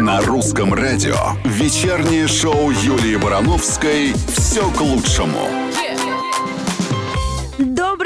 На русском радио вечернее шоу Юлии Барановской «Все к лучшему».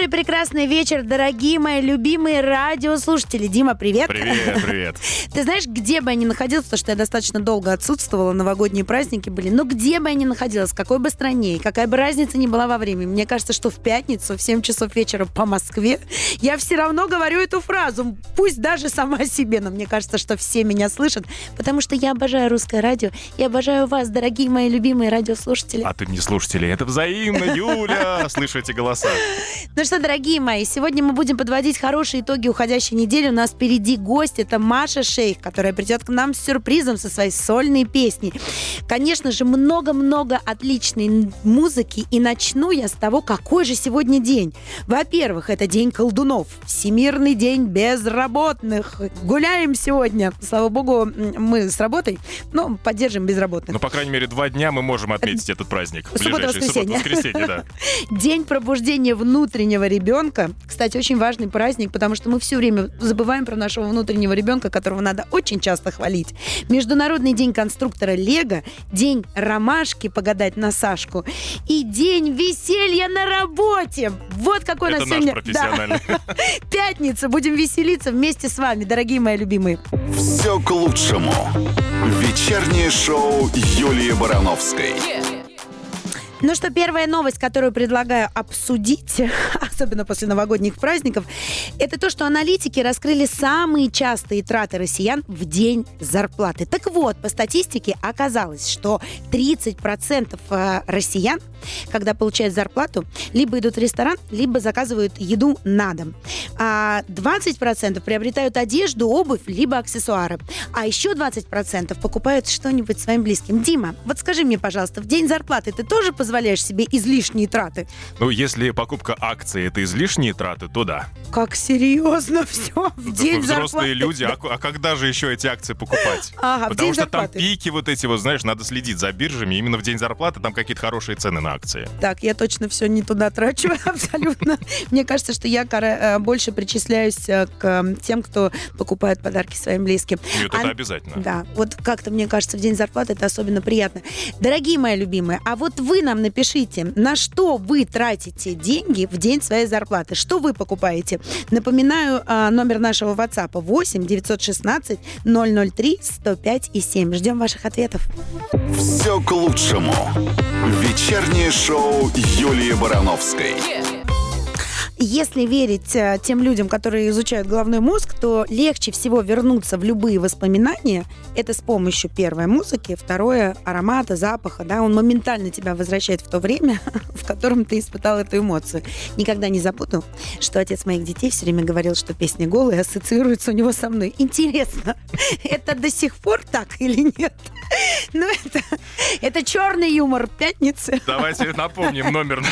Добрый прекрасный вечер, дорогие мои любимые радиослушатели. Дима, привет. Привет, привет. Ты знаешь, где бы я ни находилась, потому что я достаточно долго отсутствовала, новогодние праздники были, но где бы я ни находилась, в какой бы стране, и какая бы разница ни была во времени, мне кажется, что в пятницу в 7 часов вечера по Москве я все равно говорю эту фразу, пусть даже сама себе, но мне кажется, что все меня слышат, потому что я обожаю русское радио, я обожаю вас, дорогие мои любимые радиослушатели. А ты не слушатели, это взаимно, Юля, слышу эти голоса. Ну что, дорогие мои, сегодня мы будем подводить хорошие итоги уходящей недели. У нас впереди гость, это Маша Шейх, которая придет к нам с сюрпризом со своей сольной песней. Конечно же, много-много отличной музыки, и начну я с того, какой же сегодня день. Во-первых, это День колдунов, Всемирный день безработных. Гуляем сегодня. Слава богу, мы с работой, но поддержим безработных. Ну, по крайней мере, два дня мы можем отметить этот праздник. Суббота-воскресенье. Суббота-воскресенье, да. День пробуждения внутреннего ребенка. Кстати, очень важный праздник, потому что мы все время забываем про нашего внутреннего ребенка, которого надо очень часто хвалить. Международный день конструктора Лего, день ромашки погадать на Сашку и день веселья на работе. Вот какой Это у нас сегодня... профессиональный. Да. Пятница. Будем веселиться вместе с вами, дорогие мои любимые. Все к лучшему. Вечернее шоу Юлии Барановской. Ну что, первая новость, которую предлагаю обсудить, особенно после новогодних праздников, это то, что аналитики раскрыли самые частые траты россиян в день зарплаты. Так вот, по статистике оказалось, что 30% э, россиян, когда получают зарплату, либо идут в ресторан, либо заказывают еду на дом. А 20% приобретают одежду, обувь, либо аксессуары. А еще 20% покупают что-нибудь своим близким. Дима, вот скажи мне, пожалуйста, в день зарплаты ты тоже позволяешь себе излишние траты? Ну, если покупка акций — это излишние траты, то да. Как серьезно все в Ну, день такой зарплаты? взрослые люди, а, а когда же еще эти акции покупать? Ага, Потому что зарплаты. там пики вот эти, вот знаешь, надо следить за биржами. Именно в день зарплаты там какие-то хорошие цены на акции. Так, я точно все не туда трачу, абсолютно. Мне кажется, что я э, больше причисляюсь э, к тем, кто покупает подарки своим близким. Нет, это обязательно. Да, вот как-то, мне кажется, в день зарплаты это особенно приятно. Дорогие мои любимые, а вот вы нам напишите, на что вы тратите деньги в день своей зарплаты? Что вы покупаете? Напоминаю, а, номер нашего WhatsApp 8 916 003 105 и 7. Ждем ваших ответов. Все к лучшему. Вечернее шоу Юлии Барановской. Если верить э, тем людям, которые изучают головной мозг, то легче всего вернуться в любые воспоминания. Это с помощью первой музыки, второе аромата, запаха. Да, он моментально тебя возвращает в то время, в котором ты испытал эту эмоцию. Никогда не забуду, что отец моих детей все время говорил, что песня голая ассоциируется у него со мной. Интересно, это до сих пор так или нет? Ну, это, это черный юмор пятницы. Давайте напомним номер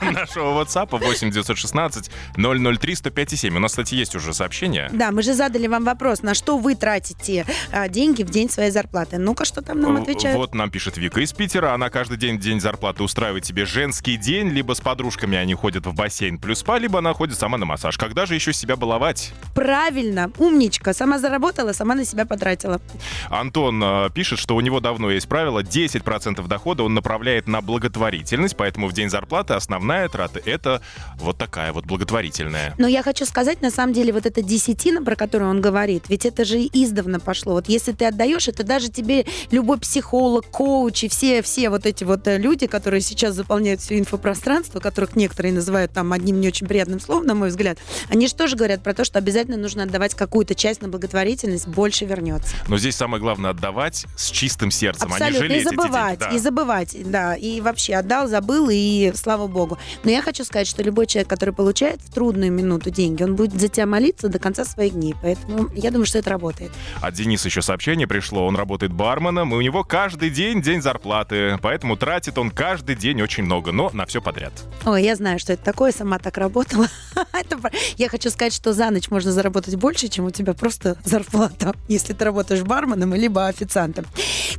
нашего WhatsApp 8 916 003 105 7. У нас, кстати, есть уже сообщение. Да, мы же задали вам вопрос, на что вы тратите а, деньги в день своей зарплаты. Ну-ка, что там нам отвечают? Вот нам пишет Вика из Питера. Она каждый день в день зарплаты устраивает себе женский день. Либо с подружками они ходят в бассейн плюс спа, либо она ходит сама на массаж. Когда же еще себя баловать? Правильно, умничка. Сама заработала, сама на себя потратила. Антон э, пишет, что у него давно есть правило, 10% дохода он направляет на благотворительность, поэтому в день зарплаты основная трата — это вот такая вот благотворительная. Но я хочу сказать, на самом деле, вот эта десятина, про которую он говорит, ведь это же издавна пошло. Вот если ты отдаешь, это даже тебе любой психолог, коуч и все, все вот эти вот э, люди, которые сейчас заполняют все инфопространство, которых некоторые называют там одним не очень приятным словом, на мой взгляд, они же тоже говорят про то, что обязательно нужно отдавать какую-то часть на благотворительность, больше вернется. Но здесь самое главное отдавать с чистым сердцем, а не Абсолютно. жалеть И забывать, деньги. и забывать, да. И вообще отдал, забыл, и слава богу. Но я хочу сказать, что любой человек, который получает в трудную минуту деньги, он будет за тебя молиться до конца своих дней. Поэтому я думаю, что это работает. От Дениса еще сообщение пришло. Он работает барменом, и у него каждый день день зарплаты. Поэтому тратит он каждый день очень много, но на все подряд. Ой, я знаю, что это такое, сама так работала. Я хочу сказать, что за ночь можно заработать больше, чем у тебя просто зарплата, если ты работаешь барменом либо официантом.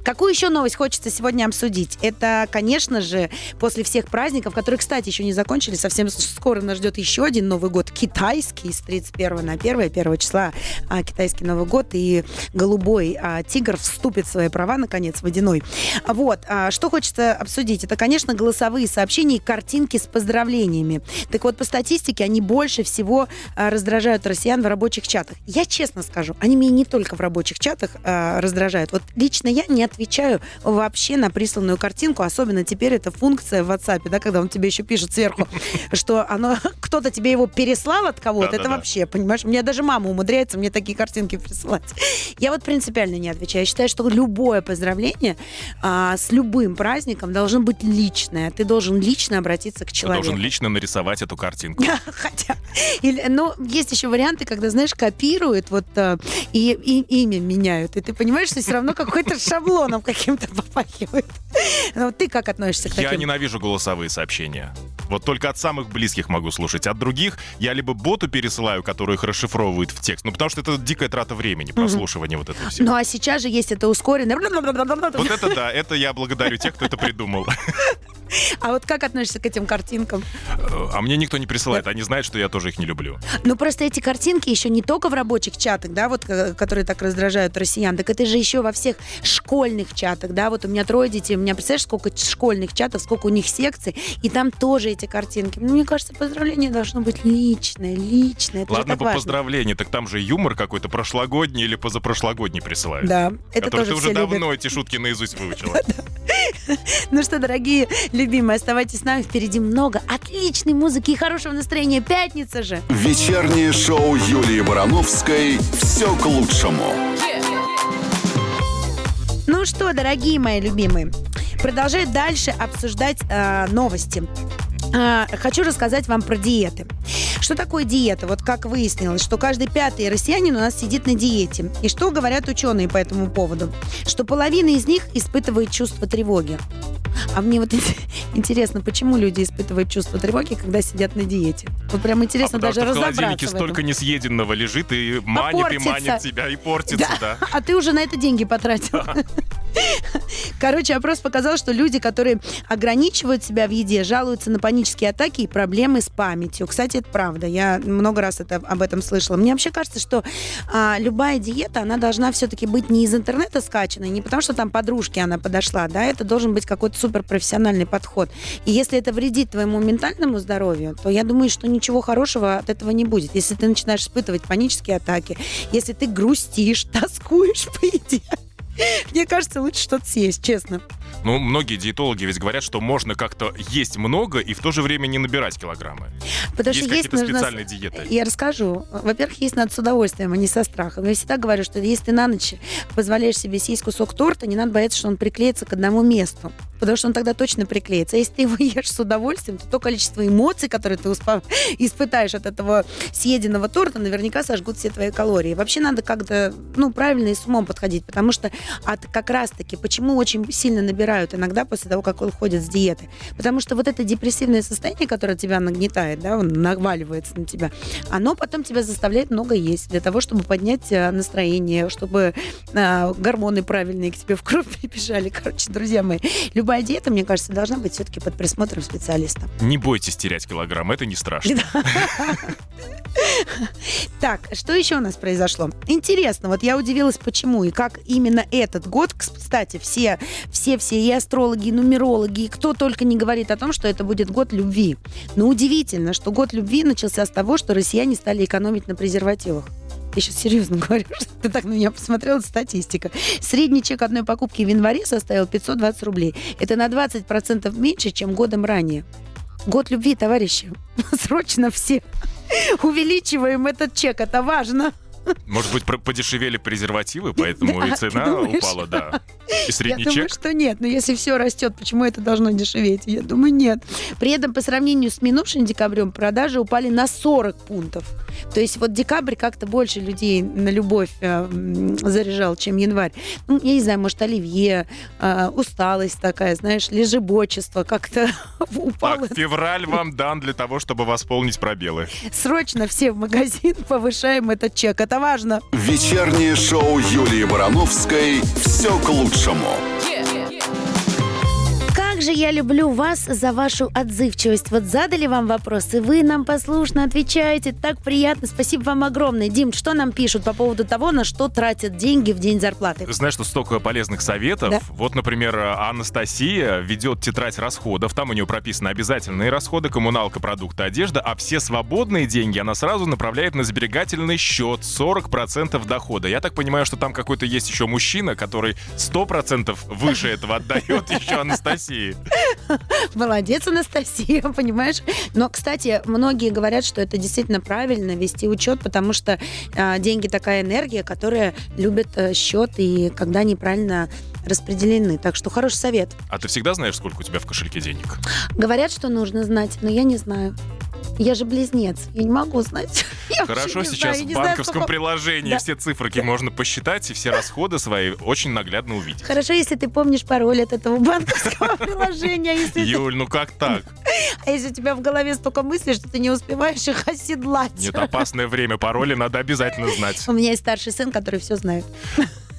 Какую еще новость хочется сегодня обсудить? Это, конечно же, после всех праздников, которые, кстати, еще не закончились, совсем скоро нас ждет еще один Новый год китайский с 31 на 1, 1 числа а, китайский Новый год, и голубой а, тигр вступит в свои права, наконец, водяной. Вот, а, что хочется обсудить? Это, конечно, голосовые сообщения и картинки с поздравлениями. Так вот, по статистике, они больше всего а, раздражают россиян в рабочих чатах. Я честно скажу, они меня не только в рабочих чатах а, раздражают. Вот лично я не отвечаю вообще на присланную картинку, особенно теперь это функция в WhatsApp, да, когда он тебе еще пишет сверху, что оно кто-то тебе его переслал от кого-то, это вообще, понимаешь? У меня даже мама умудряется мне такие картинки присылать. Я вот принципиально не отвечаю. Я считаю, что любое поздравление а, с любым праздником должно быть личное. Ты должен лично обратиться к человеку. Ты должен лично нарисовать эту картинку. Хотя, или, ну, есть еще варианты, когда, знаешь, копируют вот а, и, и имя меняют. И ты понимаешь, что все равно какой-то шаблоном каким-то попахивает. Ну, ты как относишься к таким? Я ненавижу голосовые сообщения. Вот только от самых близких могу слушать. От других я либо боту пересылаю, который их расшифровывает в текст, ну потому что это дикая трата времени, прослушивание вот этого всего. Ну а сейчас же есть это ускоренное. Вот это да, это я благодарю тех, кто это придумал. А вот как относишься к этим картинкам? А мне никто не присылает, они знают, что я тоже их не люблю. Ну просто эти картинки еще не только в рабочих чатах, да, вот, которые так раздражают россиян, так это же еще во всех школьных чатах, да, вот у меня трое детей, у меня, представляешь, сколько школьных чатов, сколько у них секций, и там тоже эти картинки. Ну, мне кажется, поздравление должно быть личное, личное. Это Ладно, по важно. поздравление, так там же юмор какой-то прошлогодний или позапрошлогодний присылают. Да, это тоже ты уже давно эти шутки наизусть выучила. Ну что, дорогие любимые, оставайтесь с нами. Впереди много отличной музыки и хорошего настроения. Пятница же. Вечернее шоу Юлии Барановской «Все к лучшему». Ну что, дорогие мои любимые, продолжаю дальше обсуждать э, новости. Э, хочу рассказать вам про диеты. Что такое диета? Вот как выяснилось, что каждый пятый россиянин у нас сидит на диете. И что говорят ученые по этому поводу? Что половина из них испытывает чувство тревоги. А мне вот интересно, почему люди испытывают чувство тревоги, когда сидят на диете? Вот прям интересно а даже что разобраться. В холодильнике столько несъеденного лежит и манит, и манит тебя, и портится, да. да. А ты уже на это деньги потратил. Короче, опрос показал, что люди, которые ограничивают себя в еде, жалуются на панические атаки и проблемы с памятью. Кстати, это правда. Я много раз это, об этом слышала. Мне вообще кажется, что а, любая диета, она должна все-таки быть не из интернета скачанной, не потому что там подружки она подошла, да, это должен быть какой-то суперпрофессиональный подход. И если это вредит твоему ментальному здоровью, то я думаю, что ничего хорошего от этого не будет. Если ты начинаешь испытывать панические атаки, если ты грустишь, тоскуешь по еде, мне кажется, лучше что-то съесть, честно. Ну, многие диетологи ведь говорят, что можно как-то есть много и в то же время не набирать килограммы. Потому есть что есть какие-то специальные диеты. Я расскажу. Во-первых, есть надо с удовольствием, а не со страхом. Я всегда говорю, что если ты на ночь позволяешь себе съесть кусок торта, не надо бояться, что он приклеится к одному месту. Потому что он тогда точно приклеится. А если ты его ешь с удовольствием, то то количество эмоций, которые ты испытаешь от этого съеденного торта, наверняка сожгут все твои калории. Вообще надо как-то, ну, правильно и с умом подходить, потому что от как раз-таки, почему очень сильно набирают иногда после того, как уходят с диеты? Потому что вот это депрессивное состояние, которое тебя нагнетает, да, он наваливается на тебя, оно потом тебя заставляет много есть для того, чтобы поднять э, настроение, чтобы э, гормоны правильные к тебе в кровь прибежали. Короче, друзья мои, любая диета, мне кажется, должна быть все-таки под присмотром специалиста. Не бойтесь терять килограмм, это не страшно. Так, что еще у нас произошло? Интересно, вот я удивилась, почему и как именно этот год, кстати, все, все, все и астрологи, и нумерологи, и кто только не говорит о том, что это будет год любви. Но удивительно, что год любви начался с того, что россияне стали экономить на презервативах. Я сейчас серьезно говорю, что ты так на меня посмотрела, статистика. Средний чек одной покупки в январе составил 520 рублей. Это на 20% меньше, чем годом ранее. Год любви, товарищи. Срочно все увеличиваем этот чек, это важно. Может быть, подешевели презервативы, поэтому да, и цена упала, да. И средний Я чек. думаю, что нет. Но если все растет, почему это должно дешеветь? Я думаю, нет. При этом по сравнению с минувшим декабрем продажи упали на 40 пунктов. То есть вот декабрь как-то больше людей на любовь э, заряжал, чем январь. Ну, я не знаю, может, оливье, э, усталость такая, знаешь, лежебочество как-то упало. Так, февраль вам дан для того, чтобы восполнить пробелы. Срочно все в магазин повышаем этот чек. Это важно. Вечернее шоу Юлии Барановской «Все к лучшему». Как же я люблю вас за вашу отзывчивость. Вот задали вам вопрос, и вы нам послушно отвечаете. Так приятно. Спасибо вам огромное. Дим, что нам пишут по поводу того, на что тратят деньги в день зарплаты? Знаешь, что столько полезных советов. Да. Вот, например, Анастасия ведет тетрадь расходов. Там у нее прописаны обязательные расходы, коммуналка, продукты, одежда, а все свободные деньги она сразу направляет на сберегательный счет 40% дохода. Я так понимаю, что там какой-то есть еще мужчина, который 100% выше этого отдает еще Анастасии. Молодец, Анастасия, понимаешь? Но, кстати, многие говорят, что это действительно правильно вести учет, потому что а, деньги такая энергия, которая любит а, счет и когда неправильно распределены. Так что хороший совет. А ты всегда знаешь, сколько у тебя в кошельке денег? Говорят, что нужно знать, но я не знаю. Я же близнец, я не могу знать. Хорошо, сейчас знаю, в знаю, банковском сколько- приложении Да. все циферки можно посчитать и все расходы свои очень наглядно увидеть. Хорошо, если ты помнишь пароль от этого банковского приложения, а Юль, ну как так? а если у тебя в голове столько мыслей, что ты не успеваешь их оседлать. Нет, опасное время, пароли надо обязательно знать. У меня есть старший сын, который все знает.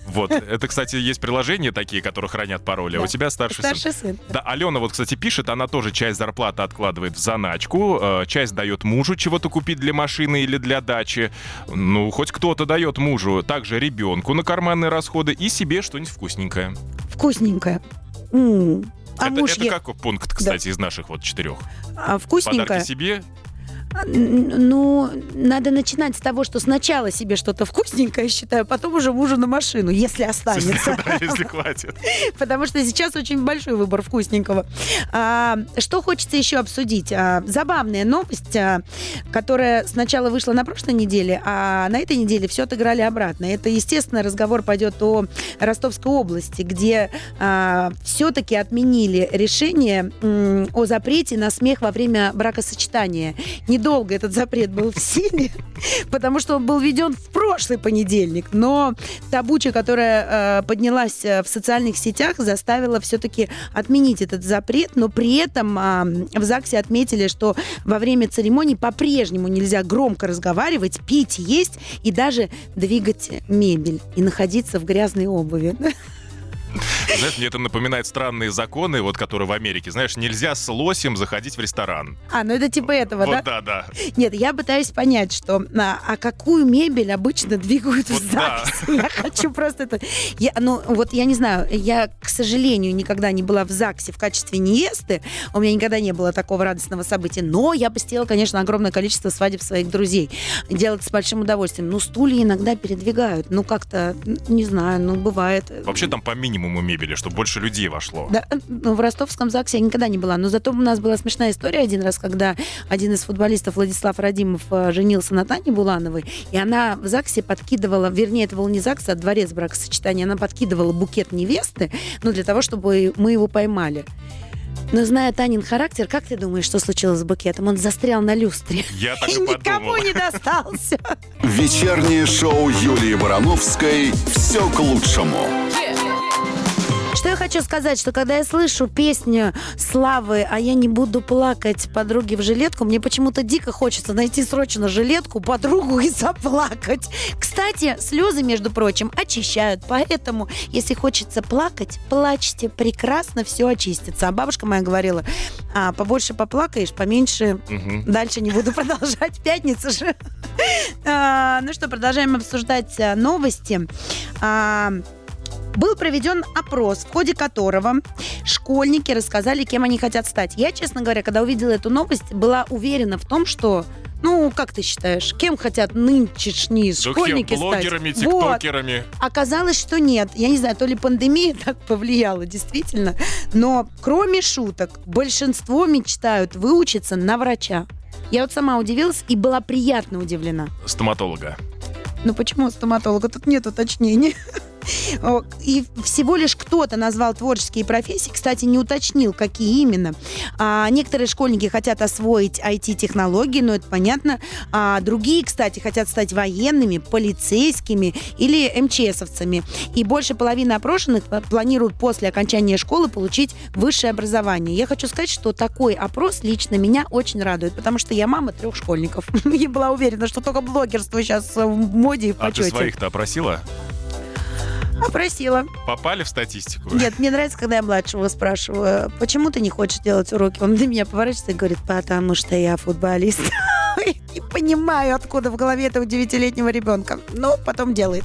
Вот, это, кстати, есть приложения такие, которые хранят пароли, а Да. у тебя старший, сын. Старший сын. Да, Алена вот, кстати, пишет, она тоже часть зарплаты откладывает в заначку, э, часть дает мужу чего-то купить для машины или для дачи. Ну, хоть кто-то дает мужу, также ребенку на карманные расходы и себе что-нибудь вкусненькое. Вкусненькое. М. А это, муж это е- какой пункт, кстати, из наших вот четырех? а, вкусненькое? Подарки себе? Н- Ну, надо начинать с того, что сначала себе что-то вкусненькое, считаю, потом уже мужу на машину, если останется. Если хватит. Потому что сейчас очень большой выбор вкусненького. А, что хочется еще обсудить? А, забавная новость, а, которая сначала вышла на прошлой неделе, а на этой неделе все отыграли обратно. Это, естественно, разговор пойдет о Ростовской области, где все-таки отменили решение о запрете на смех во время бракосочетания. Недолго этот запрет был в силе, потому что он был введен в прошлый понедельник. Но та буча, которая э, поднялась э, в социальных сетях, заставила все-таки отменить этот запрет, но при этом а, в ЗАГСе отметили, что во время церемонии по-прежнему нельзя громко разговаривать, пить, есть и даже двигать мебель и находиться в грязной обуви. Знаешь, мне это напоминает странные законы, вот которые в Америке. Знаешь, нельзя с лосем заходить в ресторан. А, ну это типа этого, да? Вот да, да. Нет, я пытаюсь понять, что а, а какую мебель обычно двигают Вот в да. ЗАГСе. Я хочу просто это... Я, ну, вот я не знаю, я, к сожалению, никогда не была в ЗАГСе в качестве невесты. У меня никогда не было такого радостного события. Но я посетила, конечно, огромное количество свадеб своих друзей. Делать с большим удовольствием. Ну, стулья иногда передвигают. Ну, как-то, не знаю, ну, бывает. Вообще там по минимуму мебели, чтобы больше людей вошло. Да, ну, в ростовском ЗАГСе я никогда не была. Но зато у нас была смешная история один раз, когда один из футболистов, Владислав Радимов, э, женился на Тане Булановой, и она в ЗАГСе подкидывала, вернее, это был не ЗАГС, а дворец бракосочетания, она подкидывала букет невесты, ну, для того, чтобы мы его поймали. Но зная Танин характер, как ты думаешь, что случилось с букетом? Он застрял на люстре. Я так И и никому не достался. Вечернее шоу Юлии Барановской «Все к лучшему». Что я хочу сказать, что когда я слышу песню Славы «А я не буду плакать подруги в жилетку», мне почему-то дико хочется найти срочно жилетку, подругу и заплакать. Кстати, слезы, между прочим, очищают, поэтому, если хочется плакать, плачьте, прекрасно все очистится. А бабушка моя говорила, а, побольше поплакаешь, поменьше Мгм. Дальше не буду продолжать. Пятница же. А, Ну что, продолжаем обсуждать а, новости. А, Был проведен опрос, в ходе которого школьники рассказали, кем они хотят стать. Я, честно говоря, когда увидела эту новость, была уверена в том, что ну, как ты считаешь, кем хотят нынешние Да кем? школьники блогерами, стать? Вот. тиктокерами. Оказалось, что нет. Я не знаю, то ли пандемия так повлияла, действительно. Но кроме шуток, большинство мечтают выучиться на врача. Я вот сама удивилась и была приятно удивлена. Стоматолога. Ну почему стоматолога? Тут нет уточнений. И всего лишь кто-то назвал творческие профессии, кстати, не уточнил, какие именно. А, некоторые школьники хотят освоить IT-технологии, но это понятно. А другие, кстати, хотят стать военными, полицейскими или МЧСовцами. И больше половины опрошенных планируют после окончания школы получить высшее образование. Я хочу сказать, что такой опрос лично меня очень радует, потому что я мама трех школьников. Я была уверена, что только блогерство сейчас в моде и в А ты почете. своих-то опросила? Опросила. Попали в статистику? Нет, мне нравится, когда я младшего спрашиваю, почему ты не хочешь делать уроки? Он на меня поворачивается и говорит, потому что я футболист. Не понимаю, откуда в голове этого девятилетнего ребенка. Но потом делает.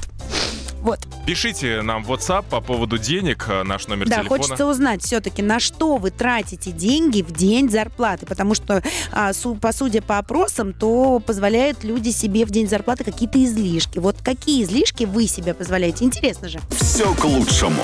Вот. Пишите нам в WhatsApp по поводу денег, э, наш номер Да, телефона. хочется узнать все-таки, на что вы тратите деньги в день зарплаты, потому что, а, су- по судя по опросам, то позволяют люди себе в день зарплаты какие-то излишки. Вот какие излишки вы себе позволяете? Интересно же. Все к лучшему.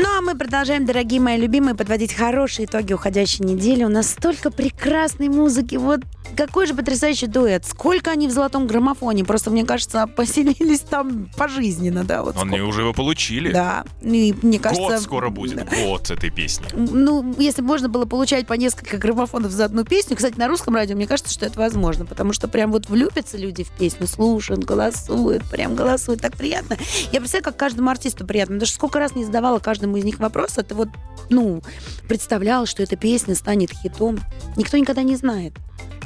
Ну а мы продолжаем, дорогие мои любимые, подводить хорошие итоги уходящей недели. У нас столько прекрасной музыки. Вот какой же потрясающий дуэт. Сколько они в золотом граммофоне. Просто, мне кажется, поселились там пожизненно, да. Вот Они сколько. уже его получили. Да. И мне кажется... Год скоро будет, год этой песни. Ну, если можно было получать по несколько граммофонов за одну песню, кстати, на русском радио, мне кажется, что это возможно, потому что прям вот влюбятся люди в песню, слушают, голосуют, прям голосуют, так приятно. Я представляю, как каждому артисту приятно, что сколько раз не задавала каждому из них вопрос, а ты вот, ну, представлял, что эта песня станет хитом. Никто никогда не знает,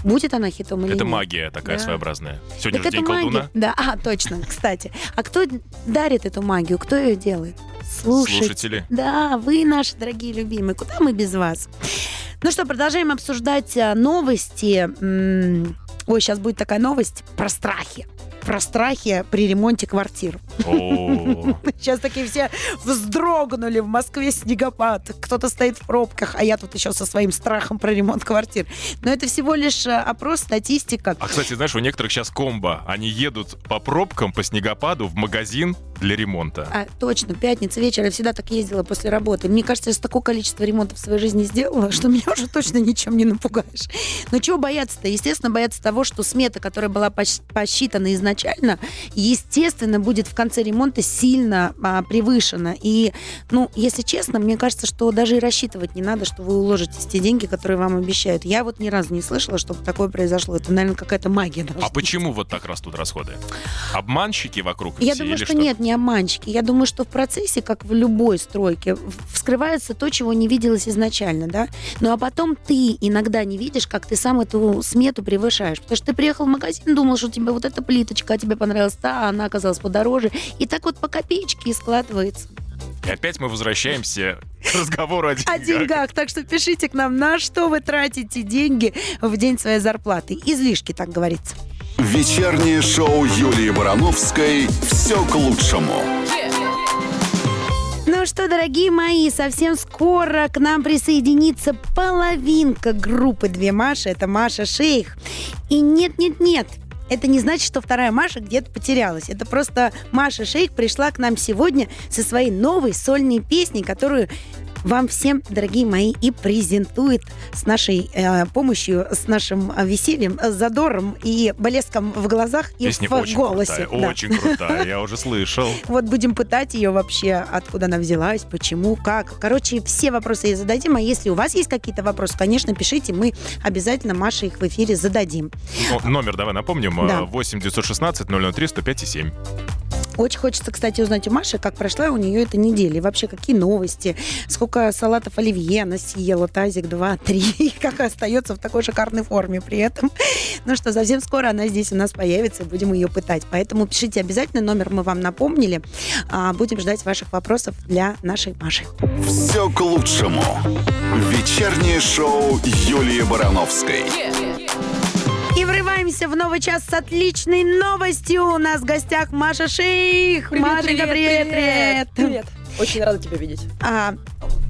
будет она хитом или Это нет. магия такая Да. своеобразная. Сегодня Так же день это магия. колдуна. Да, а, точно, кстати. А кто дарит эту магию? Кто ее делает? Слушатели. Слушатели. Да, вы наши дорогие любимые. Куда мы без вас? Ну что, продолжаем обсуждать а, новости. Ой, сейчас будет такая новость про страхи. Про страхи при ремонте квартир. Сейчас такие все вздрогнули. В Москве снегопад. Кто-то стоит в пробках, а я тут еще со своим страхом про ремонт квартир. Но это всего лишь а, опрос, статистика. А, кстати, знаешь, у некоторых сейчас комбо. Они едут по пробкам, по снегопаду в магазин для ремонта. А, точно, пятница вечер. Я всегда так ездила после работы. Мне кажется, я такое количество ремонтов в своей жизни сделала, что меня уже точно ничем не напугаешь. Но чего бояться-то? Естественно, бояться того, что смета, которая была пос- посчитана изначально, естественно, будет в конце ремонта сильно а, превышена. И, ну, если честно, мне кажется, что даже и рассчитывать не надо, что вы уложитесь те деньги, которые вам обещают. Я вот ни разу не слышала, чтобы такое произошло. Это, наверное, какая-то магия А почему вот так растут расходы? Обманщики вокруг Я все думаю, или что, нет, не обманщики. Я думаю, что в процессе, как в любой стройке, вскрывается то, чего не виделось изначально, да. Ну а потом ты иногда не видишь, как ты сам эту смету превышаешь. Потому что ты приехал в магазин, думал, что тебе вот эта плиточка, а тебе понравилась та, а она оказалась подороже. И так вот по копеечке и складывается. И опять мы возвращаемся к разговору о деньгах. О деньгах. Так что пишите к нам, на что вы тратите деньги в день своей зарплаты. Излишки, так говорится. Вечернее шоу Юлии Барановской «Все к лучшему». Ну что, дорогие мои, совсем скоро к нам присоединится половинка группы «Две Маши». Это Маша Шейх. И нет-нет-нет, это не значит, что вторая Маша где-то потерялась. Это просто Маша Шейх пришла к нам сегодня со своей новой сольной песней, которую вам всем, дорогие мои, и презентует с нашей э, помощью, с нашим э, весельем, э, задором и блеском в глазах и Песня в очень голосе. крутая, Да. очень крутая, я уже слышал. Вот будем пытать ее вообще, откуда она взялась, почему, как. Короче, все вопросы ей зададим. А если у вас есть какие-то вопросы, конечно, пишите, мы обязательно Маше их в эфире зададим. Ну, номер давай напомним. Да. э, 8 916 003 105 и 7. Очень хочется, кстати, узнать у Маши, как прошла у нее эта неделя. И вообще, какие новости, сколько салатов оливье она съела, тазик, два, три, и как остается в такой шикарной форме при этом. Ну что, совсем скоро она здесь у нас появится, будем ее пытать. Поэтому пишите обязательно, номер мы вам напомнили. А, Будем ждать ваших вопросов для нашей Маши. «Все к лучшему». Вечернее шоу Юлии Барановской. И врываемся в новый час с отличной новостью. У нас в гостях Маша Шейх. Машенька, привет, привет. Привет. Очень рада тебя видеть. А,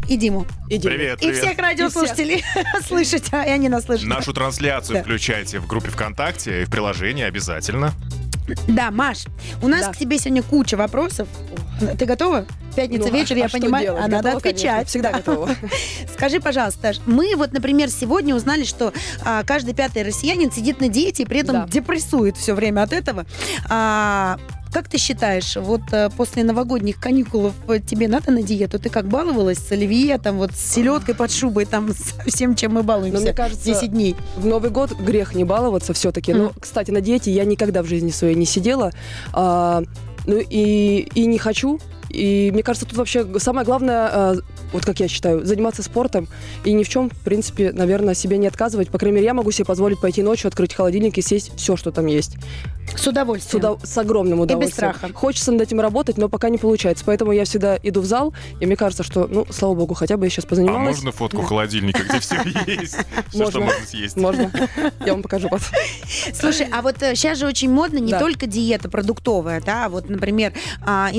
и Диму. Иди. Привет, И привет. всех радиослушателей слышать, а и они нас слышат. Нашу трансляцию Да. включайте в группе ВКонтакте и в приложении обязательно. Да, Маш, у нас Да. к тебе сегодня куча вопросов. Ты готова? Пятница Ну, вечер, а я понимаю, делать? а надо Готова, конечно, отвечать. всегда Да. готова. Скажи, пожалуйста, мы вот, например, сегодня узнали, что а, каждый пятый россиянин сидит на диете и при этом Да. депрессует все время от этого. А, как ты считаешь, вот э, после новогодних каникул э, тебе надо на диету? Ты как баловалась с оливье, там вот с селедкой под шубой, там со всем, чем мы балуемся? Но мне кажется, 10 дней. В Новый год грех не баловаться все-таки. Но, кстати, на диете я никогда в жизни своей не сидела. А, ну и, и не хочу. И мне кажется, тут вообще самое главное а, вот как я считаю, заниматься спортом и ни в чем, в принципе, наверное, себе не отказывать. По крайней мере, я могу себе позволить пойти ночью, открыть холодильник и съесть все, что там есть. С С, удовольствием. удов- с огромным удовольствием. страха. Хочется над этим работать, но пока не получается. Поэтому я всегда иду в зал, и мне кажется, что, ну, слава богу, хотя бы я сейчас А позанималась. можно фотку холодильника, где все есть? Все, что Можно. можно съесть. Можно. Я вам покажу потом. Слушай, а вот сейчас же очень модно не Да. только диета продуктовая, да, а вот, например, а,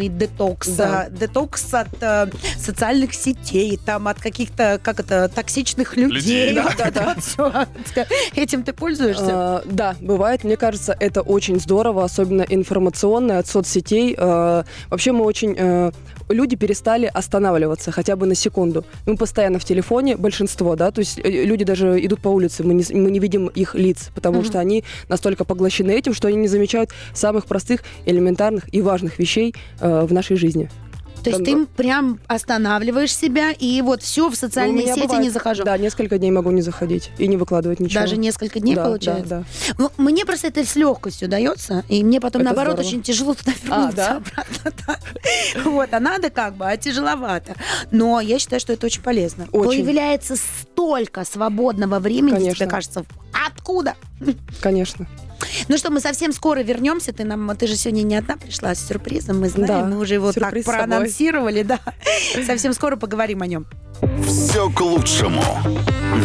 информационный детокс, Да. детокс от э, социальных сетей, там от каких-то, как это, токсичных людей. Да. Этим ты пользуешься? А, да, бывает. Мне кажется, это очень здорово, особенно информационное от соцсетей. А, вообще мы очень... э, люди перестали останавливаться хотя бы на секунду. Мы постоянно в телефоне, большинство, да, то есть э, люди даже идут по улице, мы не, мы не видим их лиц, потому Мгм. что они настолько поглощены этим, что они не замечают самых простых, элементарных и важных вещей э, в нашей жизни. То есть ты прям останавливаешь себя и вот все в социальные меня сети бывает, не захожу. Да, несколько дней могу не заходить и не выкладывать ничего. Даже несколько дней Да, получается. Да, да. Ну, мне просто это с легкостью дается, и мне потом, Это наоборот, здорово. очень тяжело туда вернуться да? обратно. да. Вот, а надо как бы, а тяжеловато. Но я считаю, что это очень полезно. Очень. Появляется столько свободного времени, Конечно. тебе кажется, откуда? Конечно. Ну что, мы совсем скоро вернемся. Ты нам, ты же сегодня не одна пришла с сюрпризом, мы знаем, Да, мы уже его так проанонсировали, да. Совсем скоро поговорим о нем. Все к лучшему.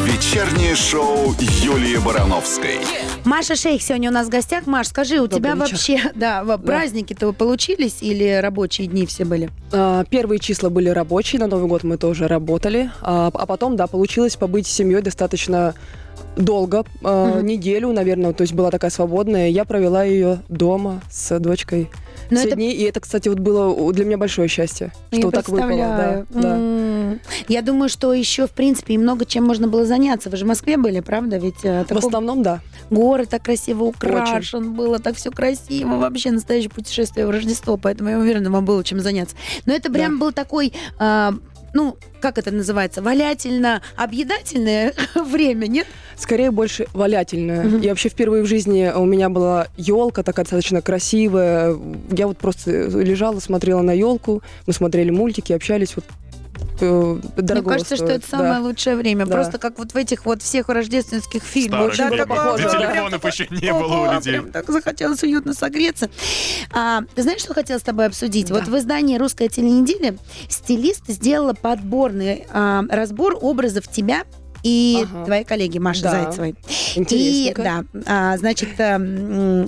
Вечернее шоу Юлии Барановской. Маша Шейх сегодня у нас в гостях. Маш, скажи, у Добрый тебя вечер. вообще, да, праздники-то получились или рабочие дни все были? А, Первые числа были рабочие, на Новый год мы тоже работали. А а потом, да, получилось побыть с семьей достаточно долго, а, Мгм. неделю, наверное, то есть была такая свободная. Я провела ее дома с дочкой Но все это дни, и это, кстати, вот было для меня большое счастье, что Я вот так выпало. Да, да. Я думаю, что еще, в принципе, и много чем можно было заняться. Вы же в Москве были, правда? Ведь э, В такой основном, да. город так красиво украшен, было так все красиво. Вообще настоящее путешествие в Рождество. Поэтому я уверена, вам было чем заняться. Но это прям был такой... а, ну, как это называется, валятельно-объедательное время, нет? Скорее больше валятельная. Мгм. И вообще впервые в жизни у меня была елка такая достаточно красивая. Я вот просто лежала, смотрела на елку, мы смотрели мультики, общались. Вот, э, Мне дорого кажется, что стоит, это самое да. лучшее время. Да. Просто как вот в этих вот всех рождественских фильмах. Было когда похоже, да. телефонов еще не было у людей. Прям так захотелось уютно согреться. А, ты знаешь, что хотела с тобой обсудить? Да. Вот в издании «Русская теленеделя» стилист сделала подборный а, разбор образов тебя и Ага. твоей коллеги Маши Да. Зайцевой. И да, а, значит, а,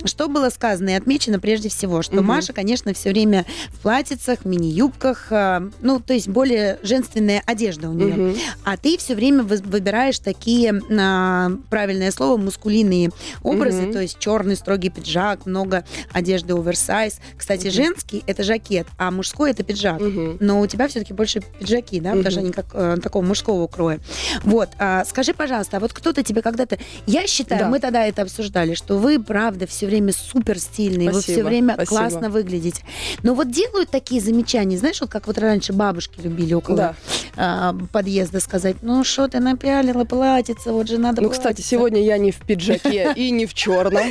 что было сказано и отмечено прежде всего, что Мгм. Маша, конечно, все время в платьицах, мини-юбках, а, ну, то есть более женственная одежда у нее. Мгм. А ты все время вы- выбираешь такие, а, правильное слово, мускулинные образы, Мгм. то есть черный строгий пиджак, много одежды оверсайз. Кстати, Мгм. женский это жакет, а мужской это пиджак. Мгм. Но у тебя все-таки больше пиджаки, да, потому что они как э, такого мужского кроя. Вот, а, скажи, пожалуйста, а вот кто-то тебе когда-то... Я считаю, Да. мы тогда это обсуждали, что вы, правда, все время супер стильные, вы все время спасибо. классно выглядите. Но вот делают такие замечания, знаешь, вот как вот раньше бабушки любили около Да. а, подъезда сказать, ну что ты напялила платьице, вот же надо Ну, кстати, платьице». сегодня я не в пиджаке и не в черном.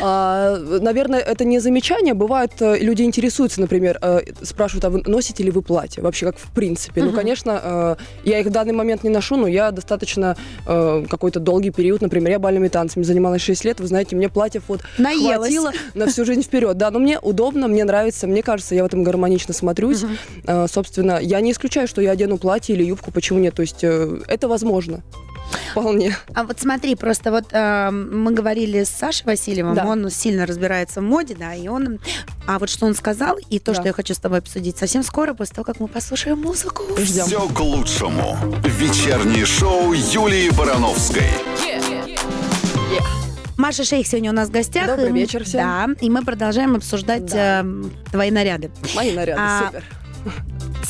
А, Наверное, это не замечание. Бывает, э, люди интересуются, например, э, спрашивают, а вы носите ли вы платье? Вообще, как в принципе. Ну, конечно, э, я их в данный момент не ношу, но я достаточно э, какой-то долгий период, например, я бальными танцами занималась 6 лет, вы знаете, мне платьев вот Наелась. хватило на всю жизнь вперед. Да, но мне удобно, мне нравится, мне кажется, я в этом гармонично смотрюсь. Мгм. Э, Собственно, я не исключаю, что я одену платье или юбку, почему нет? То есть э, это возможно. Вполне. А вот смотри, просто вот э, мы говорили с Сашей Васильевым, Да. он сильно разбирается в моде, да, и он... А вот что он сказал, и то, Да. что я хочу с тобой обсудить совсем скоро, после того, как мы послушаем музыку. Ждем. Все к лучшему. Вечернее шоу Юлии Барановской. Маша Шейх сегодня у нас в гостях. Добрый вечер всем. Да, и мы продолжаем обсуждать Да. э, твои наряды. Мои наряды, А, супер.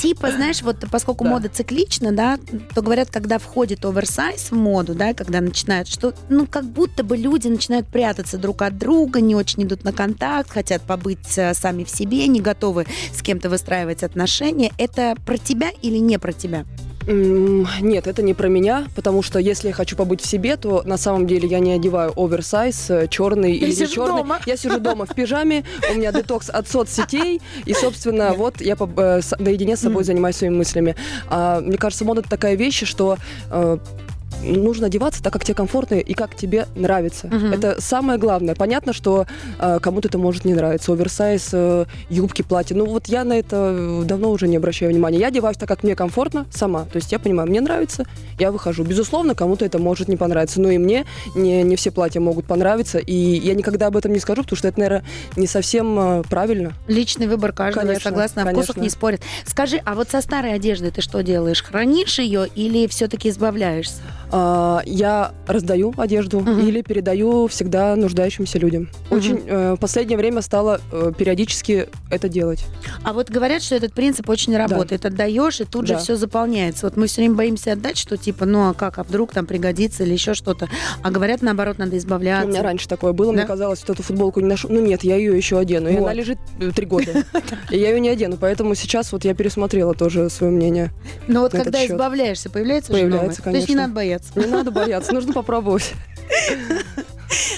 Типа, знаешь, вот поскольку Да. мода циклична, да, то говорят, когда входит оверсайз в моду, да, когда начинают, что, ну, как будто бы люди начинают прятаться друг от друга, не очень идут на контакт, хотят побыть э, сами в себе, не готовы с кем-то выстраивать отношения. Это про тебя или не про тебя? Нет, это не про меня, потому что если я хочу побыть в себе, то на самом деле я не одеваю оверсайз, э, черный или не черный. дома. Я сижу дома в пижаме, у меня детокс от соцсетей, и, собственно, вот я э, с- наедине с собой занимаюсь своими мыслями. А, мне кажется, мода такая вещь, что э, нужно одеваться так, как тебе комфортно и как тебе нравится. Мгм. Это самое главное. Понятно, что э, кому-то это может не нравиться. Оверсайз, э, юбки, платья. Ну вот я на это давно уже не обращаю внимания. Я одеваюсь так, как мне комфортно сама. То есть я понимаю, мне нравится, я выхожу. Безусловно, кому-то это может не понравиться. Но и мне не, не все платья могут понравиться. И я никогда об этом не скажу, потому что это, наверное, не совсем э, правильно. Личный выбор каждого, Конечно, согласна, о вкусах конечно. не спорят. Скажи, а вот со старой одеждой ты что делаешь? Хранишь ее или все-таки избавляешься? А, Я раздаю одежду Мгм. или передаю всегда нуждающимся людям. Мгм. Очень э, в последнее время стала э, периодически это делать. А вот говорят, что этот принцип очень работает. Отдаешь, и тут же Да. все заполняется. Вот мы все время боимся отдать, что типа, ну а как, а вдруг там пригодится или еще что-то. А говорят, наоборот, надо избавляться. У меня раньше такое было, мне Да? казалось, вот эту футболку не ношу. Ну нет, я ее еще одену. И Вот. она лежит э, три года. И я ее не одену. Поэтому сейчас вот я пересмотрела тоже свое мнение. Но вот на когда избавляешься, появляется же Появляется, новое? То есть не конечно. надо бояться. Не надо бояться, нужно попробовать.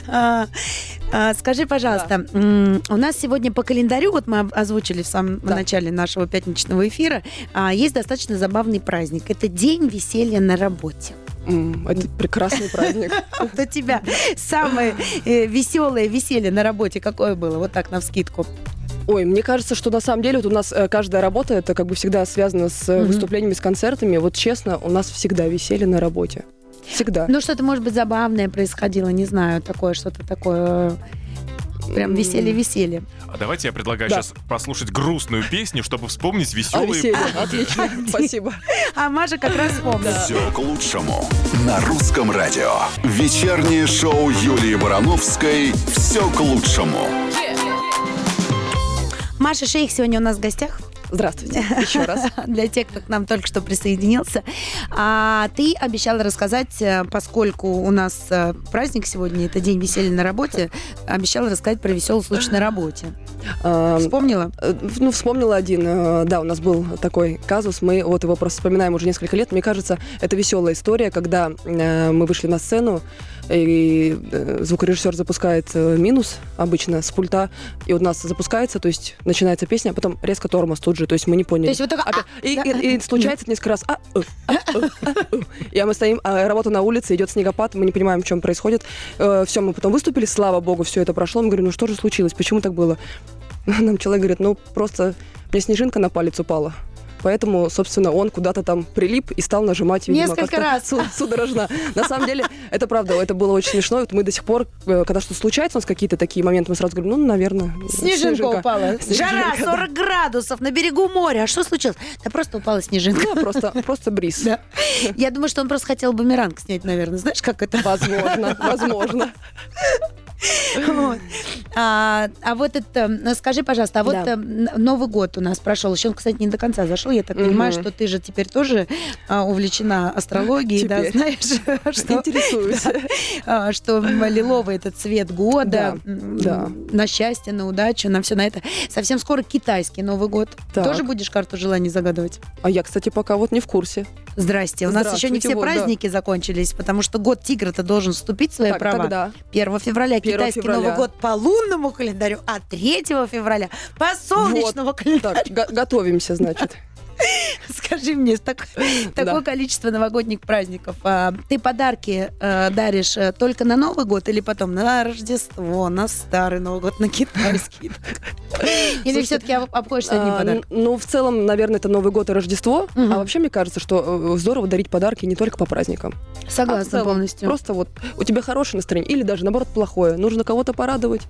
А, а, Скажи, пожалуйста, м, у нас сегодня по календарю, вот мы озвучили в самом Да. начале нашего пятничного эфира, а, есть достаточно забавный праздник. Это День веселья на работе. Это прекрасный праздник. Вот у тебя самое э, веселое веселье на работе какое было? Вот так, на вскидку. Ой, мне кажется, что на самом деле вот у нас э, каждая работа, это как бы всегда связано с э, Мгм. выступлениями, с концертами. Вот честно, у нас всегда веселье на работе. Всегда. Ну, что-то, может быть, забавное происходило, не знаю, такое, что-то такое, э, прям веселье-веселье. А давайте я предлагаю Да. сейчас послушать грустную песню, чтобы вспомнить А веселые веселье, годы. отлично, спасибо. А Маша как раз вспомнила. Все к лучшему. На русском радио. Вечернее шоу Юлии Барановской «Все к лучшему». Маша Шейх сегодня у нас в гостях. Здравствуйте еще раз. Для тех, кто к нам только что присоединился. А ты обещала рассказать, э, поскольку у нас э, праздник сегодня, это день веселья на работе, обещала рассказать про веселый случай на работе. Вспомнила? Э, Ну, вспомнила один. Да, у нас был такой казус. Мы вот его просто вспоминаем уже несколько лет. Мне кажется, это веселая история, когда мы вышли на сцену, и э, звукорежиссер запускает э, минус обычно с пульта, и у нас запускается, то есть начинается песня, а потом резко тормоз тут же, то есть мы не поняли. То есть вот Опять. а, и, да, и- и случается несколько раз. А, э, а, э, а, э. И мы стоим, а работа на улице, идет снегопад, мы не понимаем, в чем происходит. все, мы потом выступили, слава богу, все это прошло. Мы говорим, ну что же случилось, почему так было? Нам человек говорит, ну просто мне снежинка на палец упала. Поэтому, собственно, он куда-то там прилип и стал нажимать, видимо, Несколько раз. су- судорожно. На самом деле, это правда, это было очень смешно. Вот мы до сих пор, э, когда что случается, у нас какие-то такие моменты, мы сразу говорим, ну, наверное, Снежинка, упала. Снежинка, Жара, да. 40 градусов на берегу моря. А что случилось? Да просто упала снежинка. Да, просто, просто бриз. Да. Я думаю, что он просто хотел бумеранг снять, наверное. Знаешь, как это? Возможно, возможно. Вот. А, а вот это, скажи, пожалуйста, а вот Да. э, Новый год у нас прошел. Еще он, кстати, не до конца зашел. Я так понимаю, что ты же теперь тоже а, увлечена астрологией, да, знаешь, что, Интересуюсь. а, что лиловый это цвет года, Да, на счастье, на удачу, на все на это. Совсем скоро китайский Новый год. Так. Тоже будешь карту желаний загадывать? А я, кстати, пока вот не в курсе. Здрасте. У нас еще не все вот, да. праздники закончились, потому что год тигра-то должен вступить в свои Так, права. когда? 1 февраля 1 китайский февраля. Новый год по лунному календарю, а 3 февраля по солнечному календарю. Так, го- готовимся, значит. Скажи мне, так- такое количество новогодних праздников. а, Ты подарки э, даришь э, только на Новый год или потом на Рождество, на Старый Новый год, на китайский? Или все-таки обходишься одним А, подарком? Ну, в целом, наверное, это Новый год и Рождество. А вообще, мне кажется, что э, здорово дарить подарки не только по праздникам. а Согласна целом. полностью. Просто вот у тебя хорошее настроение или даже, наоборот, плохое. Нужно кого-то порадовать.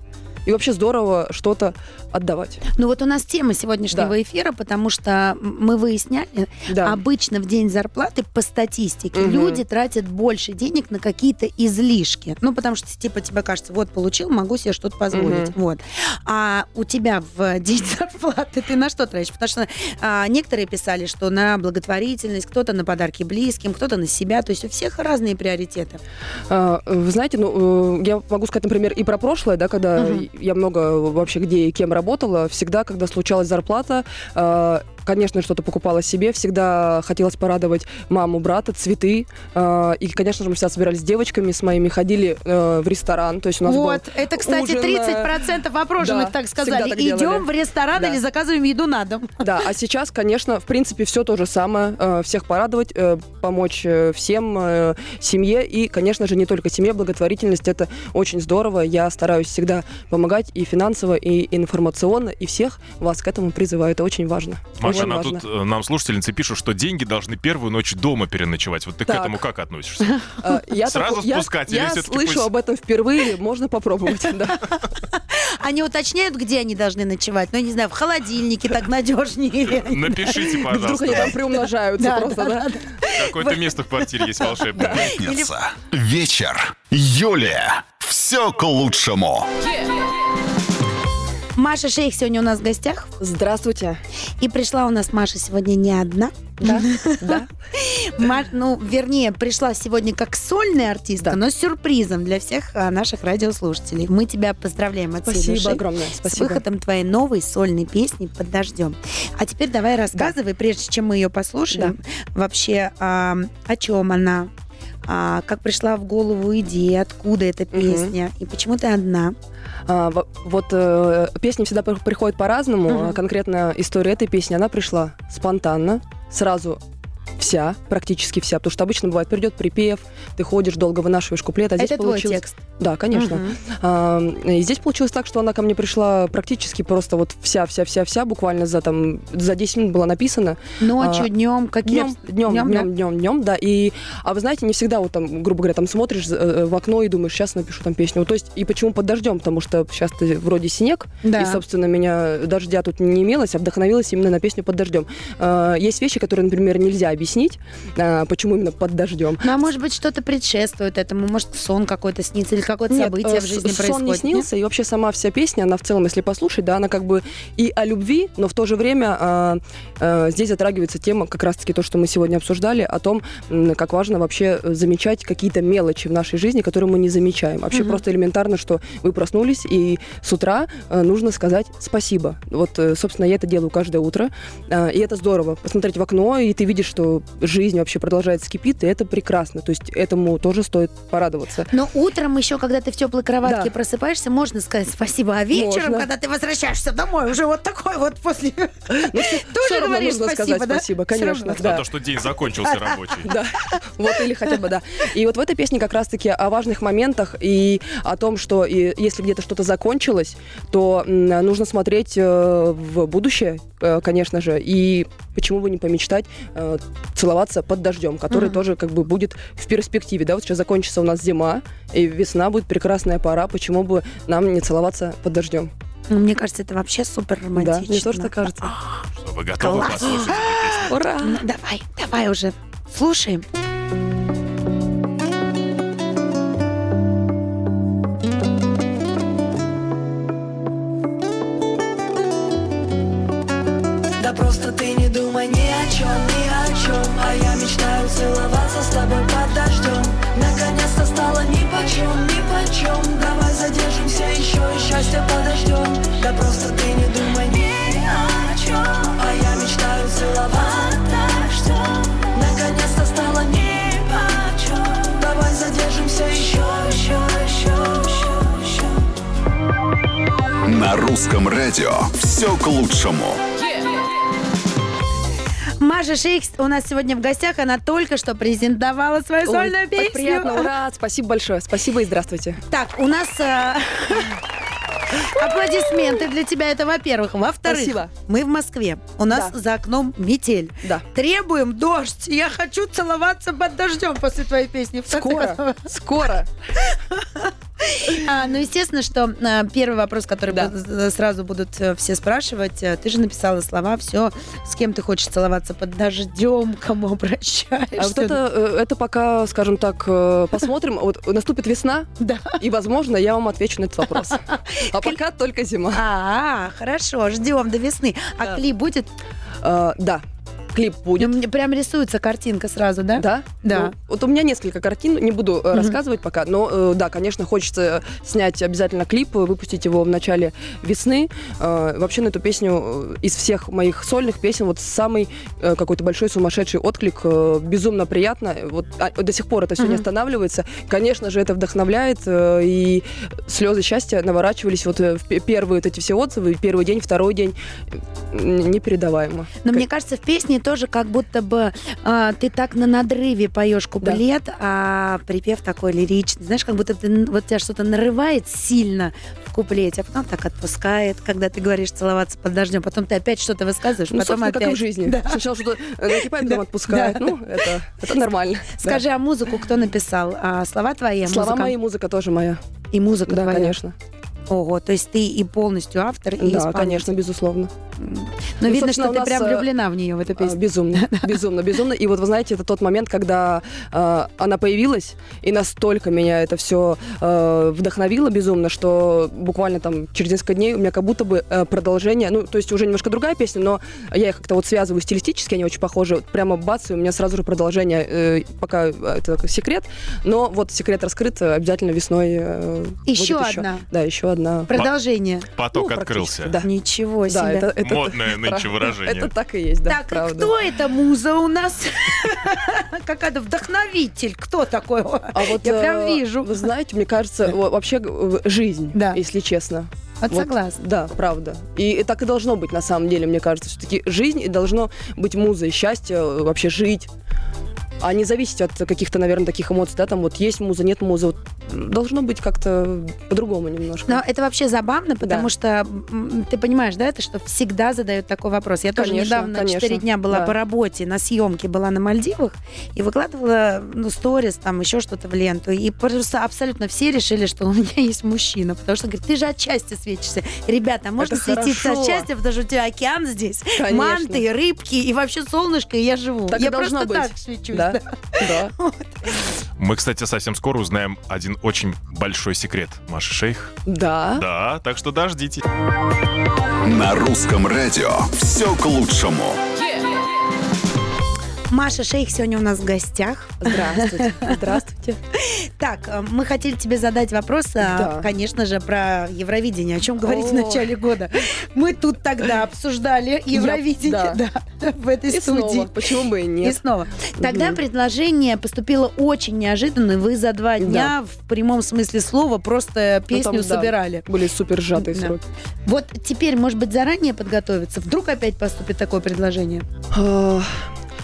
И вообще здорово что-то отдавать. Ну вот у нас тема сегодняшнего Да. эфира, потому что мы выясняли, Да. Обычно в день зарплаты по статистике Мгм. люди тратят больше денег на какие-то излишки. Ну, потому что, типа, тебе кажется, вот получил, могу себе что-то позволить. Мгм. Вот. А у тебя в день зарплаты ты на что тратишь? Потому что а, некоторые писали, что на благотворительность, кто-то на подарки близким, кто-то на себя. То есть у всех разные приоритеты. А, Вы знаете, ну, э, я могу сказать, например, и про прошлое, да, когда Мгм. Я много вообще где и кем работала, всегда, когда случалась зарплата, э, конечно, что-то покупала себе. Всегда хотелось порадовать маму, брата, цветы. Э, и, конечно же, мы всегда собирались с девочками, с моими, ходили э, в ресторан. То есть у нас Вот, был это, кстати, ужин, э, 30% опрошенных да, так сказали. так Идем делали. в ресторан Да. или заказываем еду на дом. Да, а сейчас, конечно, в принципе, все то же самое. Э, Всех порадовать, э, помочь э, всем, э, семье. И, конечно же, не только семье, благотворительность. Это очень здорово. Я стараюсь всегда помогать и финансово, и информационно. И всех вас к этому призываю. Это очень важно. Маша, очень нам важно. тут э, нам слушательницы пишут, что деньги должны первую ночь дома переночевать. Вот ты к Так. этому как относишься? Э, Я Сразу так- я- спускать Я всё-таки слышу пусть- об этом впервые. Можно попробовать. да. Они уточняют, где они должны ночевать. Ну, я не знаю, в холодильнике так надежнее. Напишите, Вдруг они там пожалуйста. приумножаются просто, да. Какое-то место в квартире есть волшебное. Пятница. Вечер. Юлия. Все к лучшему. Маша Шейх сегодня у нас в гостях. Здравствуйте. И пришла у нас Маша сегодня не одна. Да, да. Ма- ну, вернее, пришла сегодня как сольная артистка, Да. но с сюрпризом для всех а, наших радиослушателей. Мы тебя поздравляем от всей Спасибо огромное. с Спасибо. выходом твоей новой сольной песни «Под дождем». А теперь давай рассказывай, прежде чем мы ее послушаем, вообще а, о чем она, а, как пришла в голову идея, откуда эта песня, и почему ты одна. А, во- вот э, песни всегда при- приходят по-разному. А Конкретно история этой песни, она пришла спонтанно, сразу вся, практически вся, потому что обычно бывает, придет припев, ты ходишь, долго вынашиваешь куплет, а здесь Это твой получилось... текст. Да, конечно. Мгм. А, и здесь получилось так, что она ко мне пришла практически просто вот вся-вся-вся-вся, буквально за там за 10 минут была написана. Ночью, А, днем, какие... Днем, днем, Днем, да? днем, днем, днем, да. И, а вы знаете, не всегда вот там, грубо говоря, там смотришь э, в окно и думаешь, сейчас напишу там песню. Вот, то есть, и почему под дождем? Потому что сейчас вроде снег, Да. и, собственно, меня дождя тут не имелось, а вдохновилась именно на песню под дождем. Э, есть вещи, которые, например, нельзя объяснить, э, почему именно под дождем. Ну, а может быть, что-то предшествует этому? Может, сон какой-то снится или какое-то Нет, событие э, в жизни с- происходит? Сон не снился, и вообще сама вся песня, она в целом, если послушать, да, она как бы и о любви, но в то же время а, а, здесь затрагивается тема, как раз-таки то, что мы сегодня обсуждали, о том, как важно вообще э, замечать какие-то мелочи в нашей жизни, которые мы не замечаем. Вообще Мгм. просто элементарно, что вы проснулись, и с утра э, нужно сказать спасибо. Вот, собственно, я это делаю каждое утро, а, и это здорово. Посмотреть в окно, и ты видишь, что жизнь вообще продолжается кипит, и это прекрасно. То есть этому тоже стоит порадоваться. Но утром еще, когда ты в теплой кроватке Да. просыпаешься, можно сказать спасибо. А вечером, Можно. когда ты возвращаешься домой, уже вот такой вот после... Ну, Тоже говоришь нужно спасибо, сказать да? спасибо, конечно. За да. то, что день закончился рабочий. Да, вот или хотя бы да. И вот в этой песне как раз-таки о важных моментах и о том, что если где-то что-то закончилось, то нужно смотреть э, в будущее, э, конечно же, и почему бы не помечтать э, целоваться под дождем, который Мгм. тоже как бы будет в перспективе, да, вот сейчас закончится у нас зима, и весна будет прекрасная пора, почему бы нам не целоваться под дождем? Ну, Мне кажется, это вообще супер Да, романтично. мне тоже так кажется. Что, вы готовы Класс. послушать? Ура! Ну, давай, давай уже. Слушаем. Да просто ты не думай ни о чем, ни о чем А я мечтаю целоваться с тобой под дождем Наконец-то стало ни почем, ни почем. Давай задержимся еще и счастье подождем Да просто ты не думай ни о чем А я мечтаю целоваться под дождем Наконец-то стало ни почем. Давай задержимся еще, еще, еще, еще, еще На русском радио все к лучшему. Маша Шейх у нас сегодня в гостях. Она только что презентовала свою Ой, сольную песню. приятно, ура! Спасибо большое, спасибо и здравствуйте. Так, у нас э, аплодисменты для тебя. Это во-первых. Во-вторых, Спасибо. мы в Москве. У нас Да. за окном метель. Да. Требуем дождь. Я хочу целоваться под дождем после твоей песни. Скоро, скоро. А, ну, естественно, что а, первый вопрос, который Да. бу- з- сразу будут э, все спрашивать, э, ты же написала слова, все, с кем ты хочешь целоваться под дождем, кому обращаешься. А вот это, э, это пока, скажем так, э, посмотрим. Вот наступит весна, Да. и, возможно, я вам отвечу на этот вопрос. А пока только зима. А, хорошо, ждем до весны. А клип будет? Э, Да, клип будет. Ну, Мне прям рисуется картинка сразу, да? Да? Да. Ну, вот у меня несколько картин, не буду э, рассказывать пока, но э, да, конечно, хочется снять обязательно клип, э, выпустить его в начале весны. Э, вообще на эту песню э, из всех моих сольных песен вот самый э, какой-то большой сумасшедший отклик, э, безумно приятно. Вот а, до сих пор это все не Мгм. останавливается. Конечно же, это вдохновляет, э, и слезы счастья наворачивались вот в пе- первые вот эти все отзывы, первый день, второй день, непередаваемо. Но мне кажется, в песне тоже как будто бы а, ты так на надрыве поешь куплет, а припев такой лиричный. Знаешь, как будто ты, вот тебя что-то нарывает сильно в куплете, а потом так отпускает, когда ты говоришь целоваться под дождем, потом ты опять что-то высказываешь, Ну, потом опять. как в жизни. Да. Сначала что-то э, накипает, потом Да. отпускает. Да. Ну, это, это нормально. Скажи, а музыку кто написал? А, слова твои? Да. Слова музыка? мои, музыка тоже моя. И музыка Да, твоя? конечно. Ого, то есть ты и полностью автор, и Да, конечно, безусловно. Но Ну, видно, собственно, что ты прям э, влюблена в нее, в эту А, песню. Безумно, безумно, безумно. И вот вы знаете, это тот момент, когда э, она появилась, и настолько меня это все вдохновило безумно, что буквально там через несколько дней у меня как будто бы э, продолжение, ну, то есть уже немножко другая песня, но я их как-то вот связываю стилистически, они очень похожи. Вот прямо бац, и у меня сразу же продолжение, э, пока это такой секрет, но вот секрет раскрыт, э, обязательно весной э, Еще будет одна. Да, еще одна. Продолжение. Поток Ну, открылся. Да. Ничего себе. Да, это, это Модное нынче выражение. Это так и есть, да, так, правда. кто это муза у нас? Какая-то вдохновитель. Кто такой? А вот, Я прям э, вижу. Вы знаете, мне кажется, во- вообще э, жизнь, Да. если честно. Вот Вот, согласна. Да, правда. И так и должно быть, на самом деле, мне кажется. Все-таки жизнь и должно быть музой, счастье, э, вообще жить. А не зависеть от каких-то, наверное, таких эмоций, да, там вот есть муза, нет музы. Вот должно быть как-то по-другому немножко. Но это вообще забавно, потому Да. что ты понимаешь, да, это что всегда задают такой вопрос. Я тоже Конечно, недавно конечно. 4 дня была Да. по работе, на съемке была на Мальдивах и выкладывала, ну, сторис, там еще что-то в ленту. И просто абсолютно все решили, что у меня есть мужчина, потому что, говорит, ты же от счастья светишься. Ребята, можно Это светиться от хорошо. счастья, потому что у тебя океан здесь, Конечно. манты, рыбки и вообще солнышко, и я живу. Так я просто быть. так свечусь. Да, да. да. Мы, кстати, совсем скоро узнаем один очень большой секрет Маши Шейх. Да. Да, так что дождитесь. На русском радио все к лучшему. Маша Шейх сегодня у нас в гостях. Здравствуйте. Здравствуйте. Так, э, мы хотели тебе задать вопрос, э, Да. конечно же, про Евровидение. О чем говорить в О. начале года? Мы тут тогда обсуждали Евровидение да. да, в этой И студии. снова. Почему бы и И нет? снова. Тогда Мгм. предложение поступило очень неожиданно. и Вы за два дня в прямом смысле слова просто Ну, песню там, да, собирали. Были супер сжатые Да. сроки. Вот теперь, может быть, заранее подготовиться? Вдруг опять поступит такое предложение?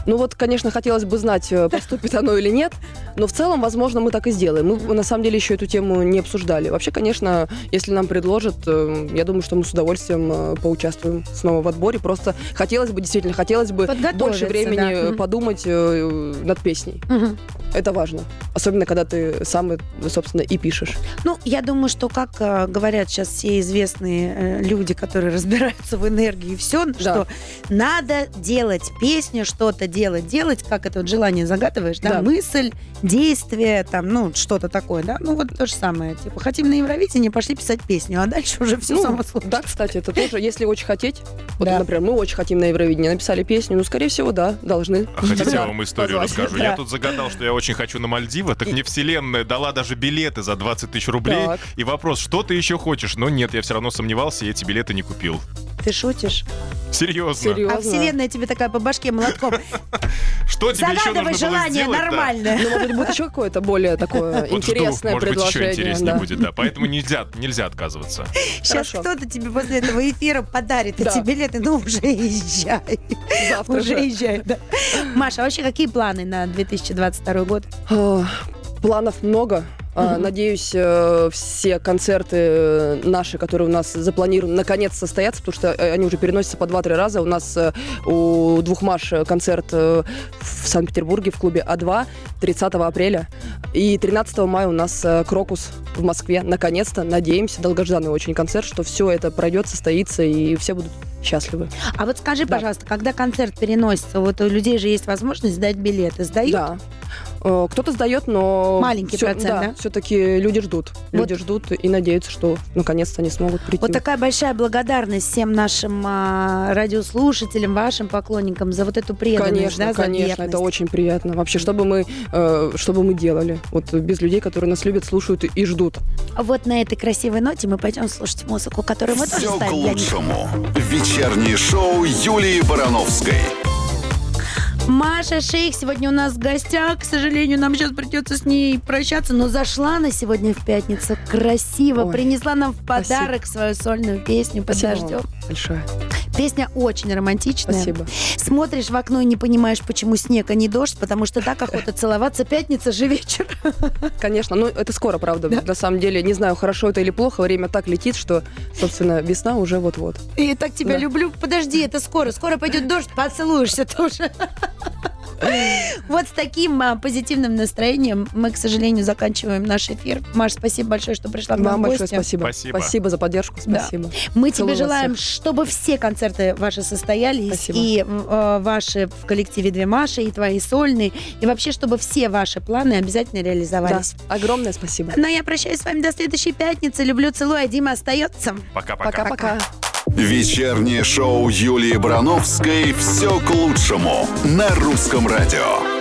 Ну вот, конечно, хотелось бы знать, э, поступит оно или нет, но в целом, возможно, мы так и сделаем. Мы на самом деле еще эту тему не обсуждали. Вообще, конечно, если нам предложат, э, я думаю, что мы с удовольствием э, поучаствуем снова в отборе. Просто хотелось бы, действительно, хотелось бы больше времени да. подумать над песней. Мгм. Это важно. Особенно, когда ты сам, собственно, и пишешь. Ну, я думаю, что, как говорят сейчас все известные люди, которые разбираются в энергии и все, что надо делать песню, что-то делать, делать, как это вот желание загадываешь, да, Да. мысль, действие, там, ну, что-то такое, да, ну, вот то же самое. Типа, хотим на Евровидение, пошли писать песню, а дальше уже все Ну, само случится. Да, кстати, это тоже, если очень хотеть. Вот, Да. например, мы очень хотим на Евровидение, написали песню, ну, скорее всего, да, должны. А хотите, я вам историю Позвать. расскажу? Да. Я тут загадал, что я очень хочу на Мальдивы, так мне вселенная дала даже билеты за 20 тысяч рублей. Так. И вопрос, что ты еще хочешь? Но нет, я все равно сомневался и эти билеты не купил. Ты шутишь? Серьезно. Серьезно. А вселенная тебе такая по башке молотком. Что тебе еще нужно желание нормальное. Ну, может быть, будет еще какое-то более такое Вот жду, интересное может быть, еще интереснее да. будет, да. Поэтому нельзя, нельзя отказываться. Сейчас Хорошо. кто-то тебе после этого эфира подарит Да. эти билеты, ну уже езжай. Завтра Уже же. езжай, да. Маша, а вообще какие планы на 2022 год? А, Планов много. Мгм. Надеюсь, э, все концерты э, наши, которые у нас запланированы, наконец состоятся, потому что э, они уже переносятся по 2-3 раза. У нас у двух Маш концерт в Санкт-Петербурге в клубе А2 30 апреля. И 13 мая у нас Крокус в Москве. Наконец-то, надеемся, долгожданный очень концерт, что все это пройдет, состоится, и все будут счастливы. А вот скажи, Да. пожалуйста, когда концерт переносится, вот у людей же есть возможность сдать билеты. Сдают? Да. Э, Кто-то сдает, но... Маленький процент, да? все-таки люди ждут. Вот. Люди ждут и надеются, что наконец-то они смогут прийти. Вот такая большая благодарность всем нашим а, радиослушателям, вашим поклонникам за вот эту преданность, Конечно, да, конечно, это очень приятно. Вообще, чтобы мы, э, чтобы мы делали? Вот без людей, которые нас любят, слушают и- ждут. Вот на этой красивой ноте мы пойдем слушать музыку, которую мы тоже Все к ставим для них. лучшему. Вечернее шоу Юлии Барановской. Маша Шейх сегодня у нас в гостях. К сожалению, нам сейчас придется с ней прощаться, но зашла она сегодня в пятницу красиво. Ой, принесла нам в спасибо. подарок свою сольную песню под Спасибо большое. Песня очень романтичная. Спасибо. Смотришь в окно и не понимаешь, почему снег, а не дождь, потому что так охота целоваться. Пятница же вечер. Конечно, ну это скоро, правда. На самом деле, не знаю, хорошо это или плохо, время так летит, что, собственно, весна уже вот-вот. И так тебя Да. люблю. Подожди, это скоро. Скоро пойдет дождь, поцелуешься тоже. Вот с таким а, позитивным настроением мы, к сожалению, заканчиваем наш эфир. Маш, спасибо большое, что пришла к нам Вам большое спасибо. Спасибо. за поддержку, спасибо. Мы тебе желаем, чтобы все концерты ваши состоялись, Спасибо. и э, ваши в коллективе «Две Маши», и твои сольные, и вообще, чтобы все ваши планы обязательно реализовались. огромное спасибо. Ну, а я прощаюсь с вами до следующей пятницы. Люблю, целую, а Дима остается. Пока-пока. Пока-пока. Вечернее шоу Юлии Барановской «Все к лучшему» на русском радио.